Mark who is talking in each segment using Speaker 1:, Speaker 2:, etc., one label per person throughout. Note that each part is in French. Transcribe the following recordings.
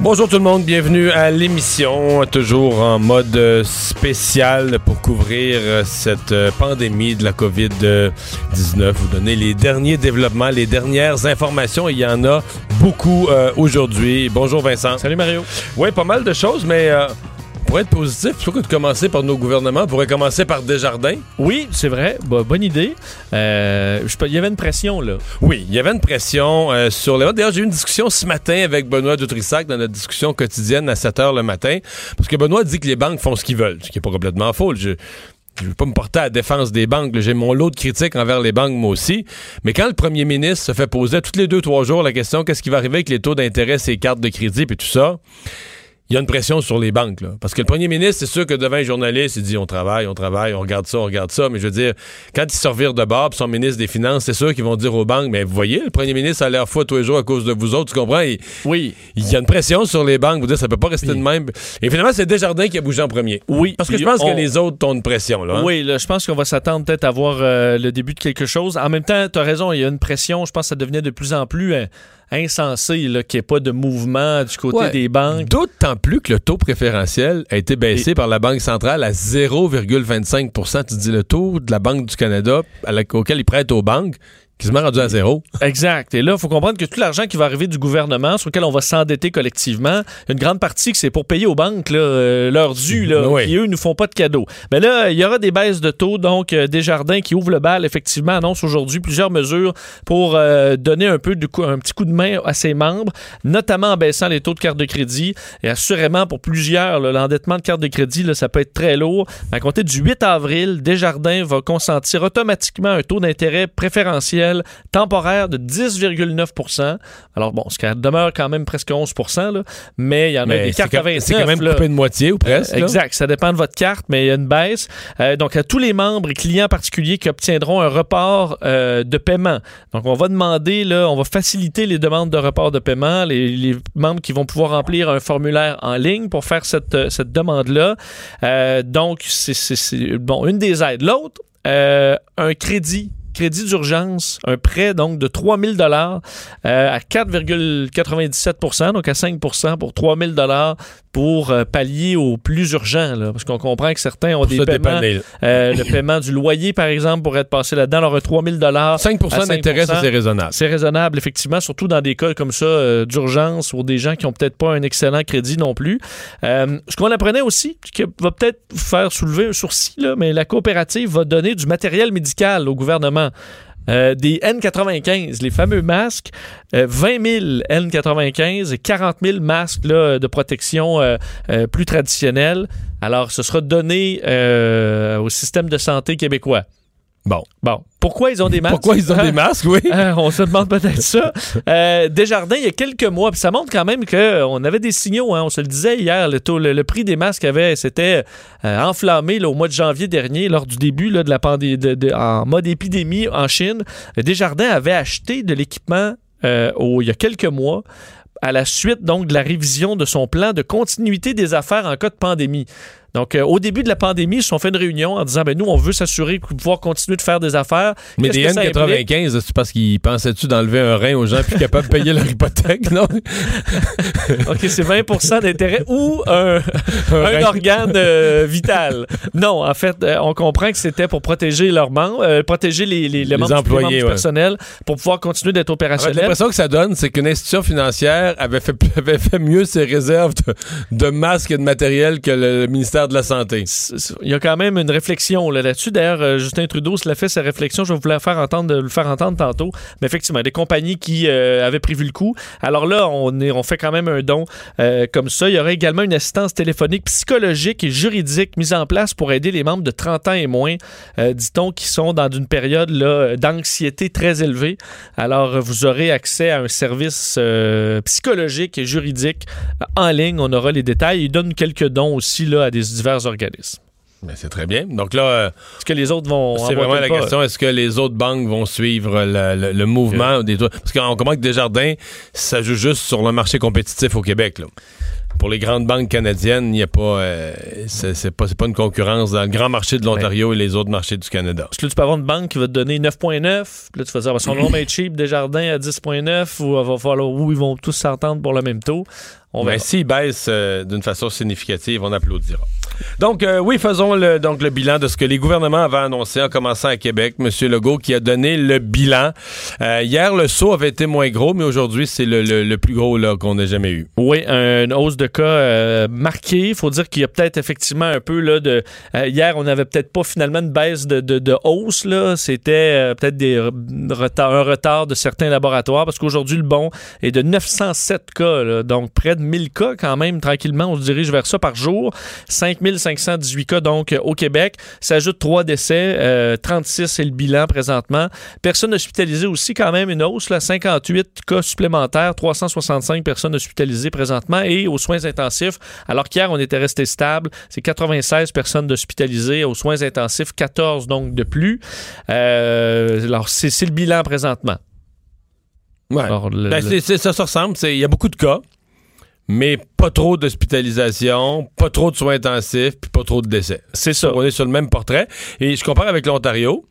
Speaker 1: Bonjour tout le monde, bienvenue à l'émission, toujours en mode spécial pour couvrir cette pandémie de la COVID-19, vous donner les derniers développements, les dernières informations, il y en a beaucoup euh, aujourd'hui. Bonjour Vincent.
Speaker 2: Salut Mario.
Speaker 1: Oui, pas mal de choses, mais... Euh, être positif, plutôt que de commencer par nos gouvernements, on pourrait commencer par Desjardins.
Speaker 2: Oui, c'est vrai. Bah, bonne idée. Euh, il y avait une pression, là.
Speaker 1: Oui, il y avait une pression euh, sur les D'ailleurs, j'ai eu une discussion ce matin avec Benoît Dutrissac dans notre discussion quotidienne à 7 h le matin. Parce que Benoît dit que les banques font ce qu'ils veulent, ce qui n'est pas complètement faux. Je, je veux pas me porter à la défense des banques. J'ai mon lot de critiques envers les banques, moi aussi. Mais quand le premier ministre se fait poser tous les deux, trois jours la question qu'est-ce qui va arriver avec les taux d'intérêt, ses cartes de crédit et tout ça, il y a une pression sur les banques. Là. Parce que le premier ministre, c'est sûr que devant un journaliste, il dit on travaille, on travaille, on regarde ça, on regarde ça. Mais je veux dire, quand il se de bord, son ministre des Finances, c'est sûr qu'ils vont dire aux banques mais vous voyez, le premier ministre a l'air fou tous les jours à cause de vous autres, tu comprends?
Speaker 2: Oui.
Speaker 1: Il y a une pression sur les banques. Vous dire ça peut pas rester de même. Et finalement, c'est Desjardins qui a bougé en premier.
Speaker 2: Oui.
Speaker 1: Parce que je pense que les autres ont une pression. Là, hein?
Speaker 2: Oui, là, je pense qu'on va s'attendre peut-être à voir euh, le début de quelque chose. En même temps, tu as raison, il y a une pression. Je pense que ça devenait de plus en plus. Euh, insensé qu'il n'y ait pas de mouvement du côté des banques.
Speaker 1: D'autant plus que le taux préférentiel a été baissé par la Banque centrale à 0,25% Tu dis le taux de la Banque du Canada auquel ils prêtent aux banques, quasiment rendu à zéro.
Speaker 2: Exact. Et là, il faut comprendre que tout l'argent qui va arriver du gouvernement, sur lequel on va s'endetter collectivement, une grande partie que c'est pour payer aux banques là, euh, leur dû, là, qui eux ne font pas de cadeaux. Mais là, il y aura des baisses de taux, donc euh, Desjardins qui ouvre le bal, effectivement, annonce aujourd'hui plusieurs mesures pour euh, donner un peu de un petit coup de main à ses membres, notamment en baissant les taux de carte de crédit. Et assurément, pour plusieurs, l'endettement de carte de crédit, là, ça peut être très lourd. À compter du 8 avril, Desjardins va consentir automatiquement un taux d'intérêt préférentiel temporaire de 10,9% Alors bon, ce qui demeure quand même presque 11 là, mais il y en a des cartes
Speaker 1: C'est quand même coupé de moitié ou presque.
Speaker 2: exact, ça dépend de votre carte, mais il y a une baisse. Euh, donc, à tous les membres et clients particuliers qui obtiendront un report euh, de paiement. Donc, on va demander, là, on va faciliter les demandes de report de paiement, les, membres qui vont pouvoir remplir un formulaire en ligne pour faire cette, euh, cette demande-là. donc, c'est bon, une des aides. L'autre, un crédit crédit d'urgence, un prêt donc de 3000 dollars euh, à 4,97% donc à 5% pour 3000 dollars pour euh, pallier au plus urgent, là, parce qu'on comprend que certains ont des paiements. Euh, le paiement du loyer, par exemple, pourrait être passé là-dedans. Alors, 3000 dollars
Speaker 1: 5% d'intérêt, c'est raisonnable.
Speaker 2: C'est raisonnable, effectivement, surtout dans des cas comme ça d'urgence ou des gens qui ont peut-être pas un excellent crédit non plus. ce qu'on apprenait aussi, qui va peut-être faire soulever un sourcil, là, mais la coopérative va donner du matériel médical au gouvernement euh, des N95, les fameux masques, 20 000 N95 et 40 000 masques de protection euh, euh, plus traditionnels. Alors, ce sera donné au système de santé québécois.
Speaker 1: Bon.
Speaker 2: Bon. Pourquoi ils ont des masques?
Speaker 1: Pourquoi ils ont des masques, oui?
Speaker 2: Euh, on se demande peut-être ça. Euh, Desjardins, il y a quelques mois, puis ça montre quand même qu'on avait des signaux, hein, on se le disait hier, le, taux, le, prix des masques avait s'était euh, enflammé au mois de janvier dernier, lors du début de la pandémie, de, en mode épidémie en Chine. Desjardins avait acheté de l'équipement il y a quelques mois à la suite donc de la révision de son plan de continuité des affaires en cas de pandémie. Donc, euh, au début de la pandémie, ils se sont fait une réunion en disant ben nous, on veut s'assurer de pouvoir continuer de faire des affaires.
Speaker 1: Mais des N95, c'est parce qu'ils pensaient-tu d'enlever un rein aux gens puis capables de payer leur hypothèque, non?
Speaker 2: OK, c'est 20 d'intérêt ou un, organe euh, vital. Non, en fait, euh, on comprend que c'était pour protéger leurs membres, protéger les, les, les, membres, employés, du personnel pour pouvoir continuer d'être opérationnel.
Speaker 1: L'impression que ça donne, c'est qu'une institution financière avait fait, avait fait mieux ses réserves de, de masques et de matériel que le ministère de la Santé.
Speaker 2: Il y a quand même une réflexion là-dessus. D'ailleurs, euh, Justin Trudeau se l'a fait sa réflexion. Je vais vous la faire entendre, le faire entendre tantôt. Mais effectivement, des compagnies qui euh, avaient prévu le coup. Alors là, on, est, on fait quand même un don euh, comme ça. Il y aurait également une assistance téléphonique psychologique et juridique mise en place pour aider les membres de 30 ans et moins, dit-on, qui sont dans une période d'anxiété très élevée. Alors, vous aurez accès à un service psychologique et juridique en ligne. On aura les détails. Il donne quelques dons aussi là, à des divers organismes.
Speaker 1: C'est très bien. Donc là, euh,
Speaker 2: Est-ce que les autres vont
Speaker 1: c'est vraiment la
Speaker 2: pas?
Speaker 1: question est-ce que les autres banques vont suivre le, le- le mouvement des Parce qu'on comprend que Desjardins, ça joue juste sur le marché compétitif au Québec. là. Pour les grandes banques canadiennes, il n'y a pas, euh, c'est pas, pas une concurrence dans le grand marché de l'Ontario et les autres marchés du Canada.
Speaker 2: Parce que là, tu peux avoir une banque qui va te donner 9,9. Là, tu vas dire, ben, son nom est cheap, Desjardins à 10,9 ou il va falloir où ils vont tous s'entendre pour le même taux. On
Speaker 1: Mais
Speaker 2: verra.
Speaker 1: s'il baisse euh, d'une façon significative, on applaudira. Donc, euh, oui, faisons le, donc, le bilan de ce que les gouvernements avaient annoncé en commençant à Québec. Monsieur Legault qui a donné le bilan. Euh, hier, le saut avait été moins gros, mais aujourd'hui, c'est le, le- le plus gros qu'on ait jamais eu.
Speaker 2: Oui, une hausse de cas euh, marquée. Il faut dire qu'il y a peut-être effectivement un peu là, de. euh, hier, on n'avait peut-être pas finalement une baisse de, de- hausse. C'était euh, peut-être des un retard de certains laboratoires parce qu'aujourd'hui, le bon est de 907 cas. donc près de 1000 cas quand même. Tranquillement, on se dirige vers ça par jour. 5518 cas donc au Québec. S'ajoute trois décès. euh, 36 c'est le bilan présentement. Personnes hospitalisées aussi quand même une hausse. Là, 58 cas supplémentaires. 365 personnes hospitalisées présentement et aux soins intensifs. Alors qu'hier, on était resté stable. C'est 96 personnes hospitalisées aux soins intensifs. 14 donc de plus. Euh, alors, c'est le bilan présentement.
Speaker 1: Ouais.
Speaker 2: Alors, le-
Speaker 1: Ben,
Speaker 2: le-
Speaker 1: ça se ressemble. Il y a beaucoup de cas, mais pas trop d'hospitalisation, pas trop de soins intensifs, puis pas trop de décès.
Speaker 2: c'est ça.
Speaker 1: On est sur le même portrait. Et je compare avec l'Ontario,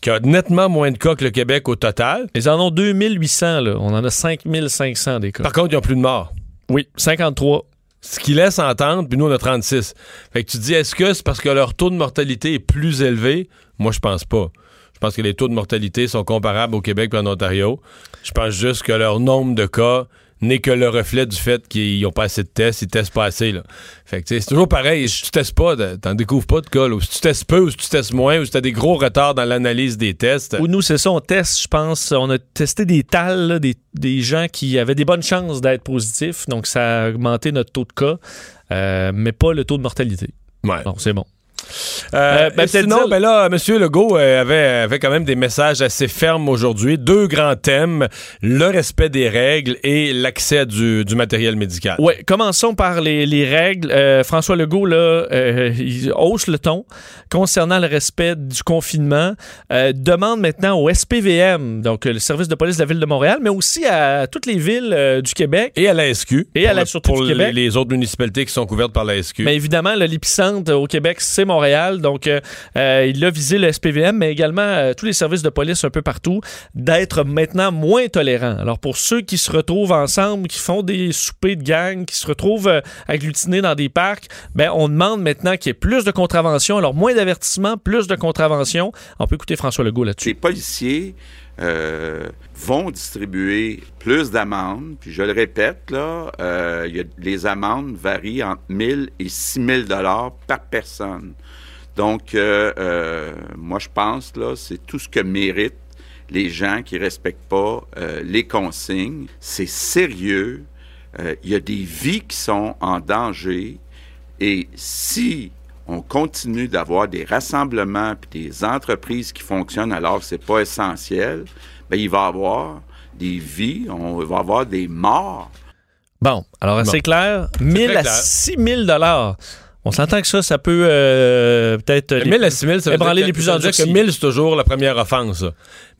Speaker 1: qui a nettement moins de cas que le Québec au total.
Speaker 2: Ils en ont 2800. Là. On en a 5500 des cas.
Speaker 1: Par contre, ils n'ont plus de morts.
Speaker 2: Oui, 53.
Speaker 1: Ce qui laisse entendre, puis nous, on a 36. Fait que tu te dis, est-ce que c'est parce que leur taux de mortalité est plus élevé? Moi, je pense pas. Je pense que les taux de mortalité sont comparables au Québec et en Ontario. Je pense juste que leur nombre de cas n'est que le reflet du fait qu'ils n'ont pas assez de tests, ils testent pas assez. Là. Fait que tu sais, c'est toujours pareil. Si tu testes pas, t'en découvres pas de cas. là. Ou si tu testes peu, ou si tu testes moins, ou si tu as des gros retards dans l'analyse des tests.
Speaker 2: Ou nous, c'est ça, on teste, je pense. On a testé des tals, là, des, des gens qui avaient des bonnes chances d'être positifs. Donc, ça a augmenté notre taux de cas, euh, mais pas le taux de mortalité.
Speaker 1: Ouais.
Speaker 2: Bon, c'est bon.
Speaker 1: Euh,
Speaker 2: Euh, ben,
Speaker 1: sinon, ben là, M. Legault euh, avait, avait quand même des messages assez fermes aujourd'hui. Deux grands thèmes, le respect des règles et l'accès du, du matériel médical.
Speaker 2: Oui, commençons par les, les règles. Euh, François Legault, là, euh, il hausse le ton concernant le respect du confinement. Demande maintenant au SPVM, donc le service de police de la Ville de Montréal, mais aussi à toutes les villes du Québec.
Speaker 1: Et à la SQ.
Speaker 2: Et à la Sûreté du
Speaker 1: les,
Speaker 2: Québec.
Speaker 1: les autres municipalités qui sont couvertes par la SQ.
Speaker 2: Mais évidemment, l'épicentre au Québec, c'est Montréal. Donc, euh, euh, il a visé le SPVM, mais également euh, tous les services de police un peu partout, d'être maintenant moins tolérants. Alors, pour ceux qui se retrouvent ensemble, qui font des soupers de gang, qui se retrouvent agglutinés dans des parcs, ben, on demande maintenant qu'il y ait plus de contraventions. Alors, moins d'avertissements, plus de contraventions. On peut écouter François Legault là-dessus.
Speaker 3: Les policiers euh, vont distribuer plus d'amendes. Puis je le répète, là, euh, les amendes varient entre 1000 et 6000 dollars par personne. Donc, euh, moi, je pense, là, c'est tout ce que méritent les gens qui respectent pas les consignes. C'est sérieux. Il y a des vies qui sont en danger. Et si on continue d'avoir des rassemblements puis des entreprises qui fonctionnent alors que c'est pas essentiel, ben il va y avoir des vies, on va avoir des morts.
Speaker 2: Bon, alors
Speaker 1: Bon.
Speaker 2: c'est clair, 1000
Speaker 1: très
Speaker 2: à
Speaker 1: clair.
Speaker 2: 6000 dollars. On s'entend que ça, ça peut euh, peut-être... les-
Speaker 1: 1000 à 6000, ça veut
Speaker 2: ébranler
Speaker 1: dire que-
Speaker 2: les plus
Speaker 1: ça veut dire que
Speaker 2: endurcis.
Speaker 1: 1000, c'est toujours la première offense.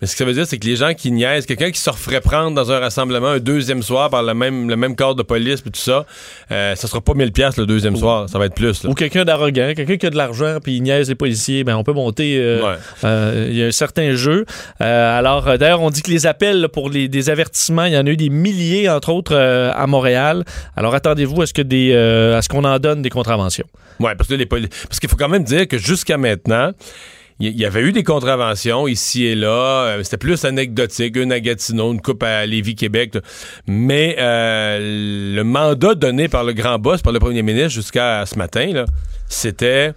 Speaker 1: Mais ce que ça veut dire, c'est que les gens qui niaisent, quelqu'un qui se referait prendre dans un rassemblement un deuxième soir par le même, le même corps de police puis tout ça, euh, ça sera pas 1000 pièces le deuxième soir, ça va être plus. là.
Speaker 2: Ou quelqu'un d'arrogant, quelqu'un qui a de l'argent puis il niaise les policiers, ben on peut monter. euh,
Speaker 1: Ouais.
Speaker 2: euh, Il y a un certain jeu. Euh, alors, d'ailleurs, on dit que les appels là, pour les, des avertissements, il y en a eu des milliers, entre autres, à Montréal. Alors, attendez-vous à ce que des, à ce qu'on en donne des contraventions.
Speaker 1: Ouais, parce que les parce qu'il faut quand même dire que jusqu'à maintenant, il y, avait eu des contraventions ici et là. euh, C'était plus anecdotique, une à Gatineau, une coupe à Lévis-Québec. Mais euh, le mandat donné par le grand boss, par le premier ministre jusqu'à ce matin, c'était...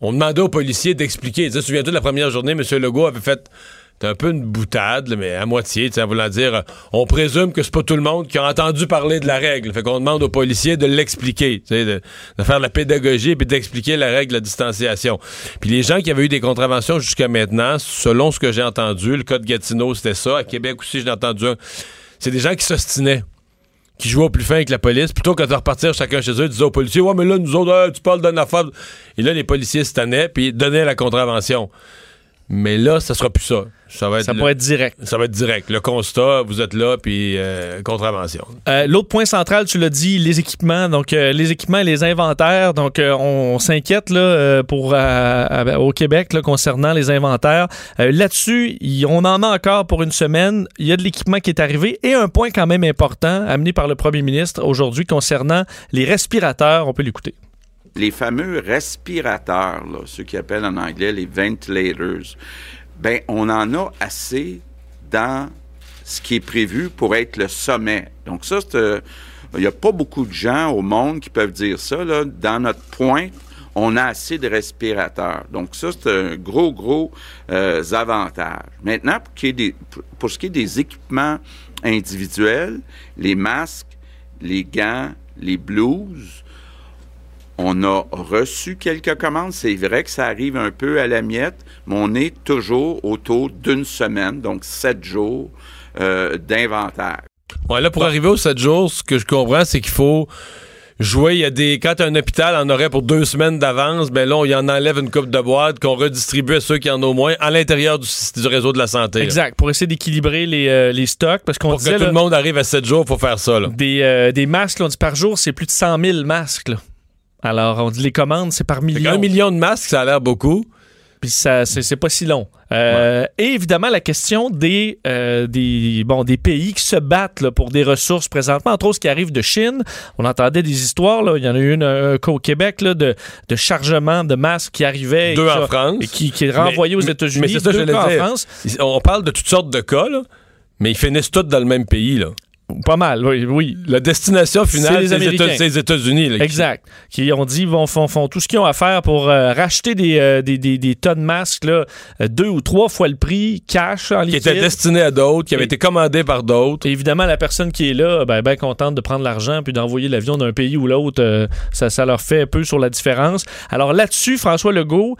Speaker 1: On demandait aux policiers d'expliquer. Tu sais, Souviens-toi de la première journée, M. Legault avait fait... C'était un peu une boutade, mais à moitié, en voulant dire, euh, on présume que c'est pas tout le monde qui a entendu parler de la règle. Fait qu'on demande aux policiers de l'expliquer, de, faire de la pédagogie puis d'expliquer la règle de la distanciation. Puis les gens qui avaient eu des contraventions jusqu'à maintenant, selon ce que j'ai entendu, le cas de Gatineau, c'était ça. À Québec aussi, j'ai entendu un. C'est des gens qui s'ostinaient. qui jouaient au plus fin avec la police, plutôt que de repartir chacun chez eux, disaient aux policiers Ouais, mais là, nous autres, hey, tu parles d'une affaire. Et là, les policiers se puis donnaient la contravention. Mais là, ça sera plus ça. Ça va être,
Speaker 2: Ça
Speaker 1: le-
Speaker 2: pourrait être direct.
Speaker 1: ça va être direct. Le constat, vous êtes là, puis euh, contravention.
Speaker 2: Euh, L'autre point central, tu l'as dit, les équipements. Donc, euh, les équipements et les inventaires. Donc, euh, on, on s'inquiète là, pour, à- au Québec là, concernant les inventaires. Euh, Là-dessus, on en a encore pour une semaine. Il y a de l'équipement qui est arrivé. Et un point quand même important, amené par le premier ministre aujourd'hui concernant les respirateurs. On peut l'écouter.
Speaker 3: les fameux respirateurs, là, ceux qui appellent en anglais les ventilators, ben on en a assez dans ce qui est prévu pour être le sommet. Donc ça, euh, il n'y a pas beaucoup de gens au monde qui peuvent dire ça. Dans notre pointe, on a assez de respirateurs. Donc ça, c'est un gros, gros euh, avantage. Maintenant, pour- pour ce qui est des équipements individuels, les masques, les gants, les blouses, on a reçu quelques commandes. C'est vrai que ça arrive un peu à la miette, mais on est toujours autour d'une semaine, donc sept jours euh, d'inventaire.
Speaker 1: Ouais, là, pour arriver aux 7 jours, ce que je comprends, c'est qu'il faut jouer. Il y a des. Quand un hôpital en aurait pour deux semaines d'avance, ben là, on y en enlève une coupe de boîte qu'on redistribue à ceux qui en ont moins à l'intérieur du, du réseau de la santé. là.
Speaker 2: Exact. Pour essayer d'équilibrer les, euh, les stocks. Parce qu'on
Speaker 1: Pour que tout
Speaker 2: là,
Speaker 1: le monde arrive à 7 jours, il faut faire ça. Là.
Speaker 2: des, euh, des masques, là, on dit par jour, c'est plus de 100 000 masques. là. Alors, on dit les commandes, c'est par
Speaker 1: Fait
Speaker 2: millions.
Speaker 1: qu'un million de masques, ça a l'air beaucoup.
Speaker 2: Puis ça, c'est, pas si long. Euh, Et évidemment, la question des, euh, des, bon, des pays qui se battent là, pour des ressources présentement, entre autres ce qui arrive de Chine. On entendait des histoires, là. il y en a eu une un cas au Québec là, de, de chargement de masques qui arrivaient. et
Speaker 1: Deux en France.
Speaker 2: Et qui, qui est renvoyé aux États-Unis.
Speaker 1: mais c'est ça
Speaker 2: deux cas en. France.
Speaker 1: On parle de toutes sortes de cas, là, mais ils finissent tous dans le même pays. Là.
Speaker 2: Pas mal, oui. oui.
Speaker 1: La destination finale, c'est les. États- les États-Unis. là, qui-
Speaker 2: Exact. Qui ont dit vont font, font tout ce qu'ils ont à faire pour euh, racheter des, euh, des, des, des tonnes de masques là, euh, deux ou trois fois le prix cash en
Speaker 1: Qui
Speaker 2: liquide.
Speaker 1: étaient destinés à d'autres, qui avaient été commandés par d'autres.
Speaker 2: Et évidemment, la personne qui est là, ben, ben contente de prendre l'argent puis d'envoyer l'avion d'un pays ou l'autre, euh, ça, ça leur fait un peu sur la différence. Alors là-dessus, François Legault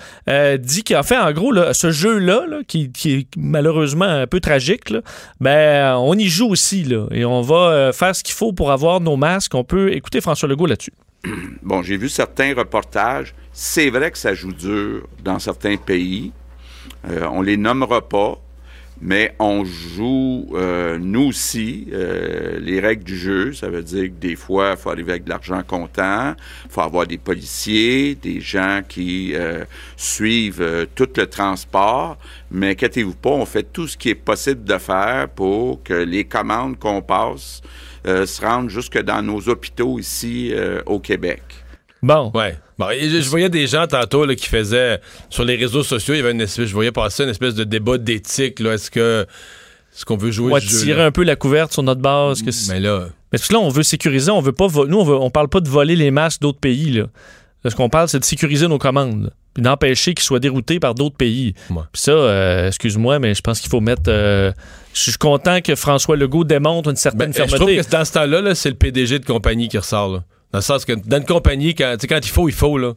Speaker 2: dit qu'en fait, en gros, là, ce jeu-là, là, qui, qui est malheureusement un peu tragique, là, ben, on y joue aussi. Là, et on va euh, faire ce qu'il faut pour avoir nos masques. On peut écouter François Legault là-dessus.
Speaker 3: Bon, j'ai vu certains reportages. C'est vrai que ça joue dur dans certains pays. Euh, on les nommera pas, mais on joue, euh, nous aussi, euh, les règles du jeu. Ça veut dire que des fois, il faut arriver avec de l'argent comptant, il faut avoir des policiers, des gens qui euh, suivent euh, tout le transport. Mais inquiétez-vous pas, on fait tout ce qui est possible de faire pour que les commandes qu'on passe euh, se rendent jusque dans nos hôpitaux ici euh, au Québec.
Speaker 2: Bon.
Speaker 1: Ouais. Bon, je, je voyais des gens tantôt là, qui faisaient sur les réseaux sociaux, il y avait une espèce, je voyais passer une espèce de débat d'éthique. Est-ce que est-ce qu'on veut jouer
Speaker 2: On va
Speaker 1: ce jeu
Speaker 2: tirer un peu la couverte sur notre base. Que c'est-
Speaker 1: Mais là,
Speaker 2: Mais parce que là, on veut sécuriser, on veut pas. Nous, on, veut, on parle pas de voler les masques d'autres pays. Là. Ce qu'on parle, c'est de sécuriser nos commandes. Puis d'empêcher qu'ils soient déroutés par d'autres pays.
Speaker 1: Ouais.
Speaker 2: Puis ça, euh, excuse-moi, mais je pense qu'il faut mettre. euh, je suis content que François Legault démontre une certaine
Speaker 1: ben, je trouve que dans ce temps-là, là, c'est le PDG de compagnie qui ressort. Là. Dans le sens que dans une compagnie, quand, quand il faut, il faut. Là.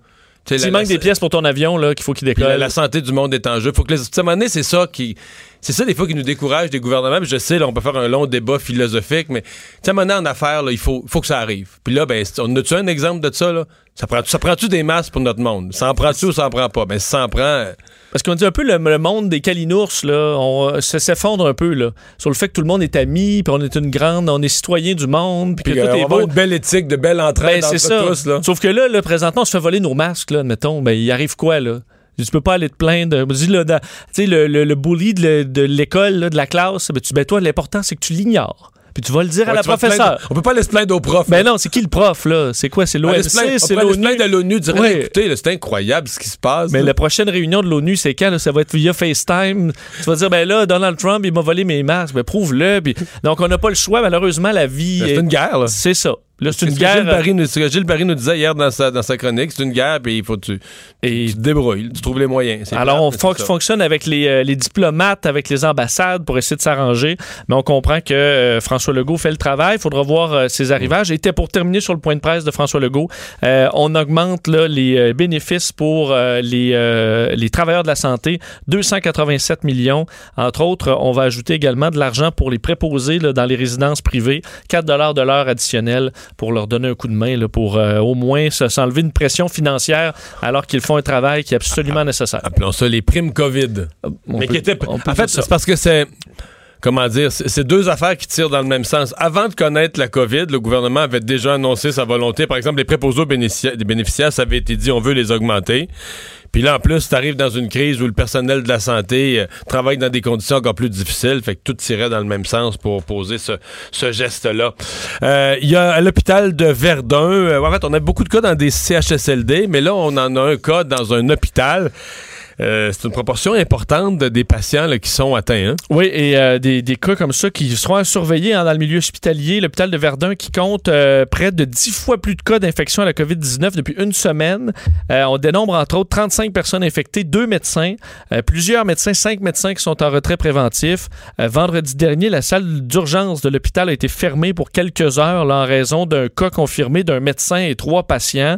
Speaker 2: S'il manque
Speaker 1: la-
Speaker 2: des pièces pour ton avion, là, qu'il faut qu'il
Speaker 1: Puis la,
Speaker 2: décolle.
Speaker 1: la santé du monde est en jeu. Faut que les, à un moment donné, c'est ça qui. C'est ça, des fois, qui nous décourage des gouvernements. Puis je sais, là, on peut faire un long débat philosophique, mais, tu donné, en affaires, là, il faut, faut que ça arrive. Puis là, ben, on a-tu un exemple de ça, là? Ça prend, ça prend-tu des masses pour notre monde? Ça en prend-tu ou ça en prend pas? Ben, ça en prend. euh,
Speaker 2: Parce qu'on dit un peu le, le monde des calinours, là, on euh, se- s'effondre un peu, là, sur le fait que tout le monde est ami, puis on est une grande, on est citoyen du monde, puis que
Speaker 1: euh,
Speaker 2: tout
Speaker 1: on
Speaker 2: est beau.
Speaker 1: une belle éthique, de belle entraide
Speaker 2: Ben,
Speaker 1: entre
Speaker 2: ça.
Speaker 1: tous, là.
Speaker 2: Sauf que là, là, présentement, on se fait voler nos masques, là, admettons. Ben, il arrive quoi, là? Tu peux pas aller te plaindre. Dis, là, dans- le, le, le bully de, le- de l'école, de la classe, ben, tu, ben, toi, l'important, c'est que tu l'ignores. Puis tu vas le dire à la professeure.
Speaker 1: On peut pas aller se plaindre aux profs.
Speaker 2: Ben non, c'est qui le prof, là? C'est quoi? C'est
Speaker 1: On peut
Speaker 2: l'OMC?
Speaker 1: on
Speaker 2: C'est
Speaker 1: peut
Speaker 2: l'ONU?
Speaker 1: plaindre à l'ONU, dire
Speaker 2: Ouais.
Speaker 1: écoutez, c'est incroyable ce qui se passe.
Speaker 2: Mais
Speaker 1: là.
Speaker 2: la prochaine réunion de l'ONU, c'est quand? là? Ça va être via FaceTime. Tu vas dire, ben là, Donald Trump, il m'a volé mes masques. Ben prouve-le. Puis- Donc, on n'a pas le choix. Malheureusement, la vie.
Speaker 1: Ben, c'est
Speaker 2: est-
Speaker 1: une guerre, là.
Speaker 2: C'est ça. Là, c'est une
Speaker 1: ce que
Speaker 2: guerre.
Speaker 1: Gilles Barry nous, ce que Gilles Barry nous disait hier dans sa, dans sa chronique, c'est une guerre, puis il faut tu,
Speaker 2: Et-
Speaker 1: tu te débrouilles, tu trouves les moyens.
Speaker 2: Alors, on fon- fonctionne avec les, euh, les diplomates, avec les ambassades pour essayer de s'arranger, mais on comprend que euh, François Legault fait le travail. Il faudra voir euh, ses arrivages. Et pour terminer sur le point de presse de François Legault, on augmente là, les bénéfices pour les, les travailleurs de la santé, 287 millions. Entre autres, on va ajouter également de l'argent pour les préposés là, dans les résidences privées, 4 de l'heure additionnel pour leur donner un coup de main, là, pour euh, au moins se- s'enlever une pression financière alors qu'ils font un travail qui est absolument nécessaire.
Speaker 1: Appelons ça les primes COVID.
Speaker 2: On
Speaker 1: mais
Speaker 2: peut-
Speaker 1: qui étaient. En fait, c'est parce que c'est. Comment dire, c'est deux affaires qui tirent dans le même sens. Avant de connaître la COVID, le gouvernement avait déjà annoncé sa volonté. Par exemple, les préposés aux bénéficia- des bénéficiaires, ça avait été dit, on veut les augmenter. Puis là, en plus, tu arrives dans une crise où le personnel de la santé euh, travaille dans des conditions encore plus difficiles. Fait que tout tirait dans le même sens pour poser ce, geste-là. Euh, Il y a l'hôpital de Verdun, euh, en fait, on a beaucoup de cas dans des CHSLD, mais là, on en a un cas dans un hôpital. Euh, c'est une proportion importante de- des patients qui sont atteints. hein.
Speaker 2: Oui, et euh, des, cas comme ça qui seront à surveiller hein, dans le milieu hospitalier. L'hôpital de Verdun qui compte euh, près de 10 fois plus de cas d'infection à la COVID-19 depuis une semaine. On dénombre entre autres 35 personnes infectées, deux médecins, plusieurs médecins, cinq médecins qui sont en retrait préventif. Vendredi dernier, la salle d'urgence de l'hôpital a été fermée pour quelques heures en raison d'un cas confirmé d'un médecin et trois patients.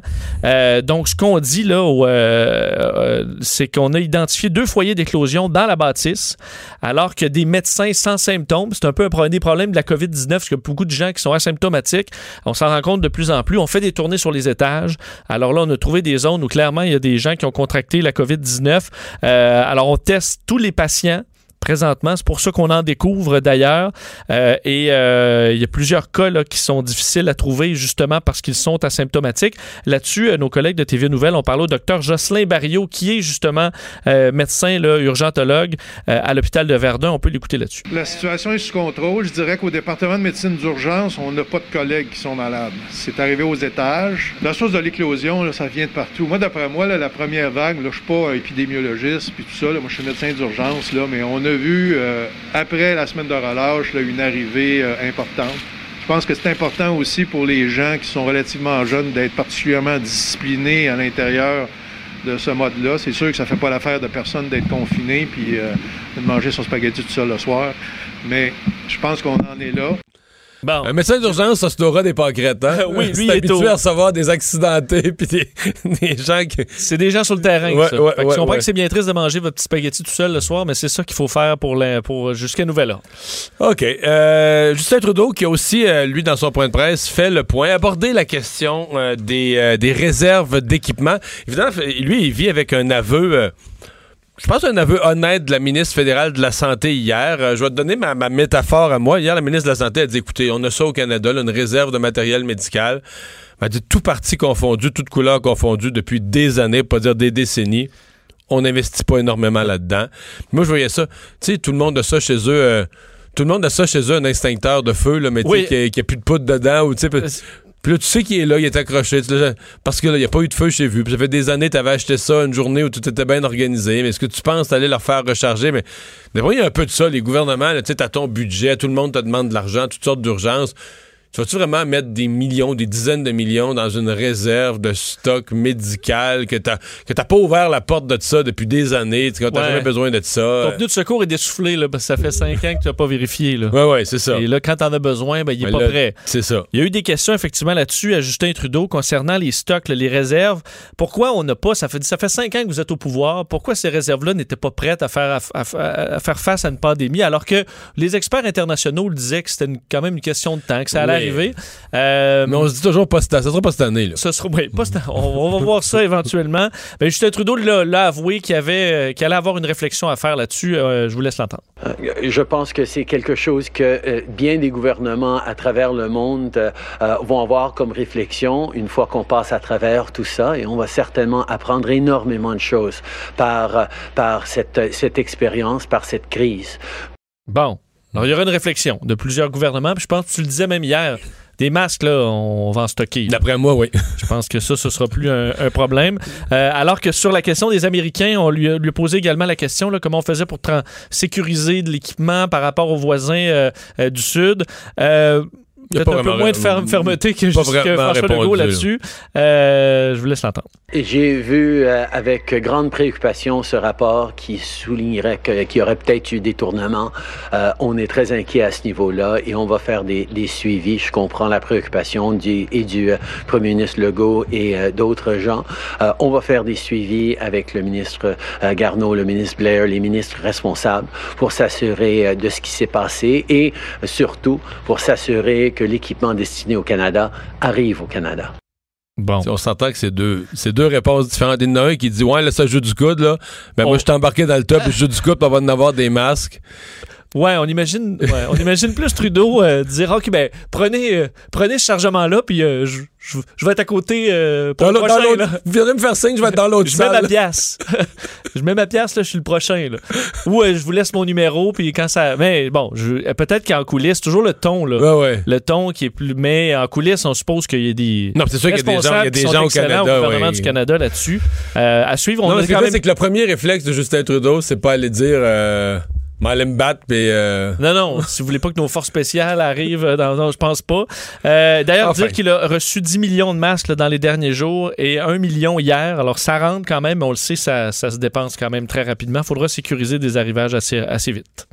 Speaker 2: Donc, ce qu'on dit là, c'est qu'on a identifié deux foyers d'éclosion dans la bâtisse, alors que des médecins sans symptômes, c'est un peu un des problèmes de la COVID-19, parce a beaucoup de gens qui sont asymptomatiques. On s'en rend compte de plus en plus. On fait des tournées sur les étages. Alors là, on a trouvé des zones où clairement, il y a des gens qui ont contracté la COVID-19. Euh, alors, on teste tous les patients présentement. C'est pour ça qu'on en découvre d'ailleurs. Euh, et euh, il y a plusieurs cas là, qui sont difficiles à trouver justement parce qu'ils sont asymptomatiques. Là-dessus, euh, nos collègues de TV Nouvelles ont parlé au docteur Jocelyn Barriot, qui est justement euh, médecin là, urgentologue euh, à l'hôpital de Verdun. On peut l'écouter là-dessus.
Speaker 4: La situation est sous contrôle. Je dirais qu'au département de médecine d'urgence, on n'a pas de collègues qui sont malades. C'est arrivé aux étages. La source de l'éclosion, ça vient de partout. Moi, d'après moi, là, la première vague, là, je suis pas épidémiologiste puis tout ça. là. moi, je suis médecin d'urgence, là, mais on a vu, euh, après la semaine de relâche, une arrivée euh, importante. Je pense que c'est important aussi pour les gens qui sont relativement jeunes d'être particulièrement disciplinés à l'intérieur de ce mode-là. C'est sûr que ça fait pas l'affaire de personne d'être confiné puis euh, de manger son spaghetti tout seul le soir, mais je pense qu'on en est là.
Speaker 2: Bon.
Speaker 1: Un médecin d'urgence, ça se l'aura des pâquerettes. Hein?
Speaker 2: Oui, lui,
Speaker 1: c'est
Speaker 2: il est
Speaker 1: habitué
Speaker 2: au-
Speaker 1: à recevoir des accidentés puis des, des gens qui.
Speaker 2: C'est des gens sur le terrain.
Speaker 1: Ouais,
Speaker 2: ça.
Speaker 1: ouais,
Speaker 2: Fait que
Speaker 1: ouais,
Speaker 2: je comprends
Speaker 1: ouais.
Speaker 2: que c'est bien triste de manger votre petit spaghetti tout seul le soir, mais c'est ça qu'il faut faire pour, la- pour jusqu'à nouvel ordre.
Speaker 1: OK. Euh, Justin Trudeau, qui a aussi, euh, lui, dans son point de presse, fait le point, abordé la question euh, des, des réserves d'équipement. Évidemment, lui, il vit avec un aveu. Euh, je pense un aveu honnête de la ministre fédérale de la Santé hier. Euh, je vais te donner ma, ma métaphore à moi. Hier, la ministre de la Santé a dit, écoutez, on a ça au Canada, là, une réserve de matériel médical. Elle a dit, tout parti confondu, toute couleur confondue depuis des années, pour pas dire des décennies. On n'investit pas énormément là-dedans. Moi, je voyais ça. Tu sais, tout le monde a ça chez eux. euh, tout le monde a ça chez eux, un extincteur de feu, là, mais tu sais,
Speaker 2: Oui.
Speaker 1: qui a, qui a plus de poudre dedans. Ou, tu sais, puis- là, tu sais qu'il est là, il est accroché. parce que là, il n'y a pas eu de feu chez vous. Puis ça fait des années tu avais acheté ça une journée où tout était bien organisé. Mais est-ce que tu penses aller leur faire recharger? Mais il y a un peu de ça. Les gouvernements, tu sais, as ton budget, tout le monde te demande de l'argent, toutes sortes d'urgences. Tu vas-tu vraiment mettre des millions, des dizaines de millions dans une réserve de stock médical que t'as que t'as pas ouvert la porte de ça depuis des années, tu n'as
Speaker 2: Ouais.
Speaker 1: jamais besoin de ça?
Speaker 2: Ton pneu de secours est dessoufflé, là, parce que ça fait cinq ans que tu n'as pas vérifié. Là.
Speaker 1: Ouais, ouais, c'est ça.
Speaker 2: Et là, quand tu en as besoin, ben, il n'est
Speaker 1: Mais
Speaker 2: pas
Speaker 1: là,
Speaker 2: prêt.
Speaker 1: C'est ça.
Speaker 2: Il y a eu des questions effectivement là-dessus à Justin Trudeau concernant les stocks, là, les réserves. Pourquoi on n'a pas, ça fait, ça fait cinq ans que vous êtes au pouvoir, pourquoi ces réserves-là n'étaient pas prêtes à faire, à, à- à faire face à une pandémie alors que les experts internationaux le disaient que c'était quand même une question de temps, que ça allait. Arriver. Euh,
Speaker 1: Mais on se dit toujours pas cette, ça sera pas cette année. Là.
Speaker 2: ce sera, pas cette- on, on va voir ça éventuellement. Ben, Justin Trudeau l'a avoué qu'il avait, euh, qu'il allait avoir une réflexion à faire là-dessus. Euh, je vous laisse l'entendre.
Speaker 5: Je pense que c'est quelque chose que euh, bien des gouvernements à travers le monde vont avoir comme réflexion une fois qu'on passe à travers tout ça et on va certainement apprendre énormément de choses par, par cette, cette expérience, par cette crise.
Speaker 2: Bon. Alors, il y aura une réflexion de plusieurs gouvernements. Puis je pense que tu le disais même hier. Des masques, là, on va en stocker.
Speaker 1: D'après moi, oui.
Speaker 2: Je pense que ça, ce sera plus un, un problème. Euh, alors que sur la question des Américains, on lui a, lui a posé également la question là, comment on faisait pour sécuriser de l'équipement par rapport aux voisins euh, euh, du Sud. Peut-être un peu moins de fer- fermeté que,
Speaker 1: vraiment
Speaker 2: François Legault là-dessus. Euh, je vous laisse l'entendre.
Speaker 5: J'ai vu euh, avec grande préoccupation ce rapport qui soulignerait que- qu'il y aurait peut-être eu détournement. Euh, on est très inquiet à ce niveau-là et on va faire des, des suivis. Je comprends la préoccupation du, et du euh, premier ministre Legault et euh, d'autres gens. Euh, on va faire des suivis avec le ministre euh, Garneau, le ministre Blair, les ministres responsables pour s'assurer euh, de ce qui s'est passé et euh, surtout pour s'assurer que l'équipement destiné au Canada arrive au Canada.
Speaker 2: Bon.
Speaker 1: On s'entend que c'est deux, c'est deux réponses différentes. Il y en a un qui dit Ouais, là, ça joue du coude, là. Ben, moi, je suis embarqué dans le top, je joue du coude, on va en avoir des masques.
Speaker 2: Ouais, on imagine, ouais, on imagine plus Trudeau euh, dire OK, ben prenez, euh, prenez ce chargement-là, puis euh, je, je, je vais être à côté euh, pour
Speaker 1: Dans
Speaker 2: le
Speaker 1: dans
Speaker 2: prochain.
Speaker 1: Vous viendrez me faire signe, je vais être dans l'autre
Speaker 2: Je mets ma pièce. je mets ma pièce, là, je suis le prochain. Là. Ou je vous laisse mon numéro, puis quand ça. Mais bon, peut-être qu'en coulisses, toujours le ton, là.
Speaker 1: Ouais, ouais.
Speaker 2: Le ton qui est plus. Mais en coulisses, on suppose qu'il y a des.
Speaker 1: Non, c'est sûr qu'il y a des gens, il y a
Speaker 2: responsables
Speaker 1: des
Speaker 2: qui sont
Speaker 1: gens au Canada.
Speaker 2: au gouvernement du Canada là-dessus. À suivre, on
Speaker 1: Non,
Speaker 2: a quand même-
Speaker 1: c'est que le premier réflexe de Justin Trudeau, c'est pas aller dire m'allez me battre, puis. euh,
Speaker 2: Non, non, si vous voulez pas que nos forces spéciales arrivent, euh, dans, non, je pense pas. Euh, D'ailleurs,
Speaker 1: Enfin.
Speaker 2: dire qu'il a reçu 10 millions de masques là, dans les derniers jours et 1 million hier. Alors, ça rentre quand même, mais on le sait, ça, ça se dépense quand même très rapidement. Il faudra sécuriser des arrivages assez, assez vite.